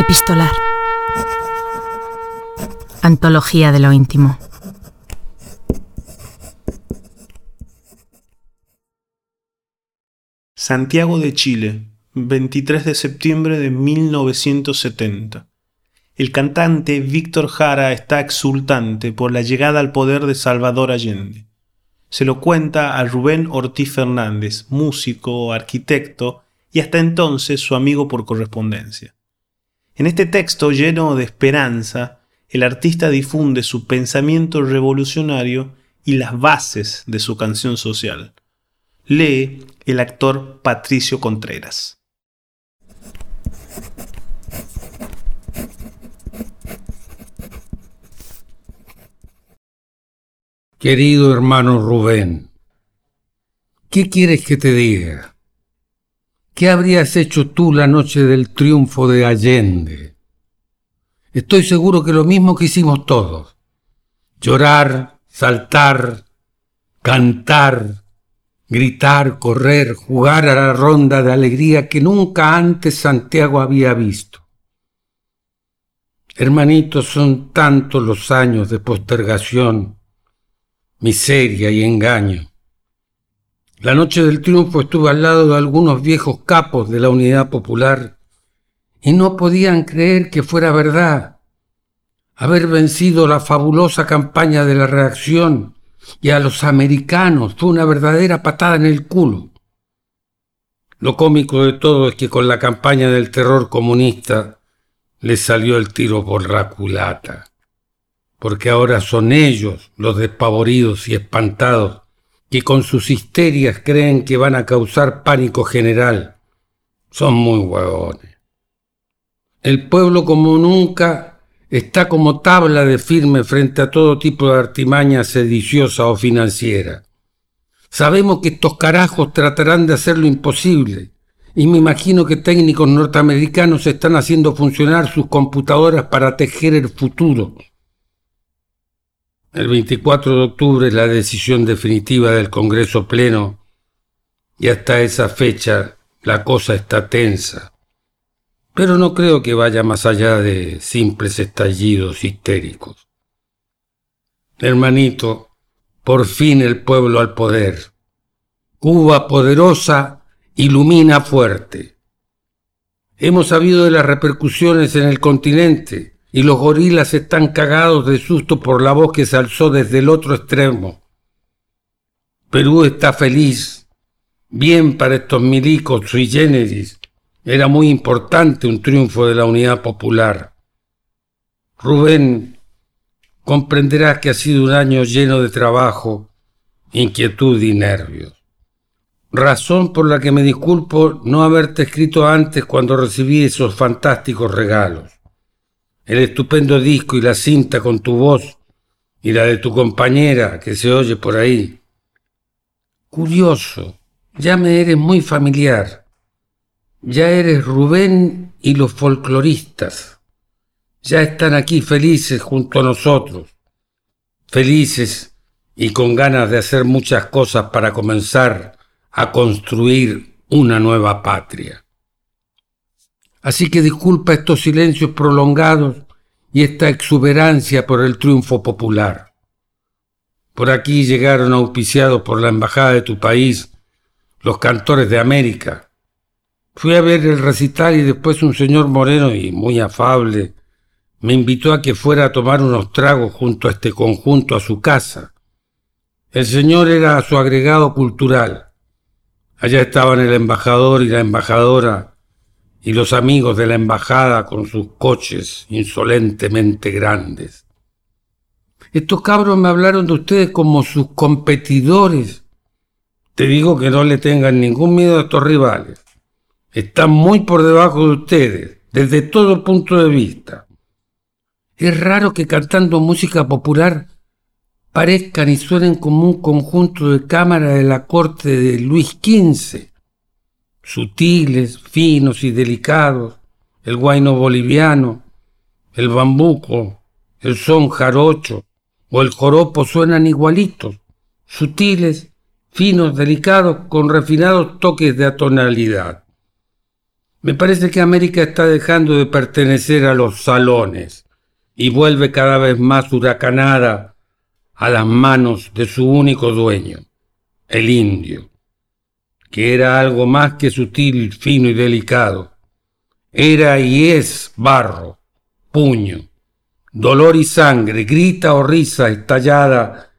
Epistolar. Antología de lo íntimo. Santiago de Chile, 23 de septiembre de 1970. El cantante Víctor Jara está exultante por la llegada al poder de Salvador Allende. Se lo cuenta a Rubén Ortiz Fernández, músico, arquitecto y hasta entonces su amigo por correspondencia. En este texto lleno de esperanza, el artista difunde su pensamiento revolucionario y las bases de su canción social. Lee el actor Patricio Contreras. Querido hermano Rubén, ¿qué quieres que te diga? ¿Qué habrías hecho tú la noche del triunfo de Allende? Estoy seguro que lo mismo que hicimos todos. Llorar, saltar, cantar, gritar, correr, jugar a la ronda de alegría que nunca antes Santiago había visto. Hermanitos, son tantos los años de postergación miseria y engaño. La noche del triunfo estuve al lado de algunos viejos capos de la Unidad Popular y no podían creer que fuera verdad. Haber vencido la fabulosa campaña de la reacción y a los americanos fue una verdadera patada en el culo. Lo cómico de todo es que con la campaña del terror comunista les salió el tiro por la culata porque ahora son ellos los despavoridos y espantados que con sus histerias creen que van a causar pánico general. Son muy huevones. El pueblo como nunca está como tabla de firme frente a todo tipo de artimaña sediciosa o financiera. Sabemos que estos carajos tratarán de hacer lo imposible, y me imagino que técnicos norteamericanos están haciendo funcionar sus computadoras para tejer el futuro el 24 de octubre es la decisión definitiva del Congreso Pleno y hasta esa fecha la cosa está tensa. Pero no creo que vaya más allá de simples estallidos histéricos. Hermanito, por fin el pueblo al poder. Cuba poderosa ilumina fuerte. Hemos sabido de las repercusiones en el continente y los gorilas están cagados de susto por la voz que se alzó desde el otro extremo. Perú está feliz, bien para estos milicos sui generis. Era muy importante un triunfo de la unidad popular. Rubén, comprenderás que ha sido un año lleno de trabajo, inquietud y nervios. Razón por la que me disculpo no haberte escrito antes cuando recibí esos fantásticos regalos el estupendo disco y la cinta con tu voz y la de tu compañera que se oye por ahí. Curioso, ya me eres muy familiar. Ya eres Rubén y los folcloristas. Ya están aquí felices junto a nosotros, felices y con ganas de hacer muchas cosas para comenzar a construir una nueva patria. Así que disculpa estos silencios prolongados y esta exuberancia por el triunfo popular. Por aquí llegaron auspiciados por la embajada de tu país los cantores de América. Fui a ver el recital y después un señor moreno y muy afable me invitó a que fuera a tomar unos tragos junto a este conjunto a su casa. El señor era su agregado cultural. Allá estaban el embajador y la embajadora y los amigos de la embajada con sus coches insolentemente grandes. Estos cabros me hablaron de ustedes como sus competidores. Te digo que no le tengan ningún miedo a estos rivales. Están muy por debajo de ustedes, desde todo punto de vista. Es raro que cantando música popular parezcan y suenen como un conjunto de cámaras de la corte de Luis XV sutiles, finos y delicados, el guayno boliviano, el bambuco, el son jarocho o el joropo suenan igualitos, sutiles, finos, delicados, con refinados toques de atonalidad. Me parece que América está dejando de pertenecer a los salones y vuelve cada vez más huracanada a las manos de su único dueño, el indio, que era algo más que sutil, fino y delicado. Era y es barro, puño, dolor y sangre, grita o risa estallada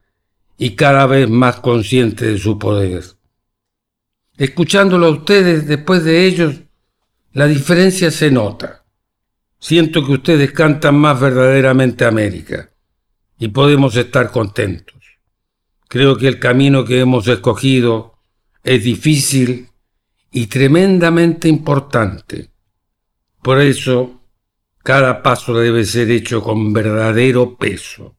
y cada vez más consciente de su poder. Escuchándolo a ustedes después de ellos, la diferencia se nota. Siento que ustedes cantan más verdaderamente América y podemos estar contentos. Creo que el camino que hemos escogido es difícil y tremendamente importante. Por eso, cada paso debe ser hecho con verdadero peso.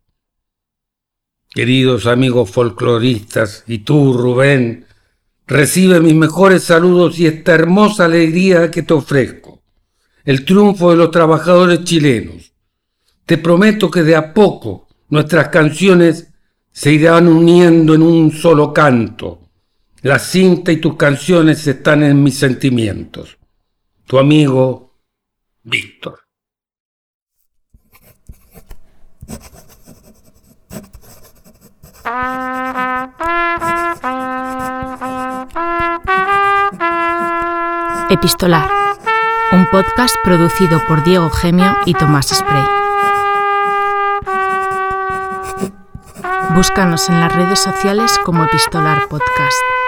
Queridos amigos folcloristas, y tú, Rubén, Recibe mis mejores saludos y esta hermosa alegría que te ofrezco, el triunfo de los trabajadores chilenos. Te prometo que de a poco nuestras canciones se irán uniendo en un solo canto. La cinta y tus canciones están en mis sentimientos. Tu amigo Víctor. Epistolar, un podcast producido por Diego Gemio y Tomás Spray. Búscanos en las redes sociales como Epistolar Podcast.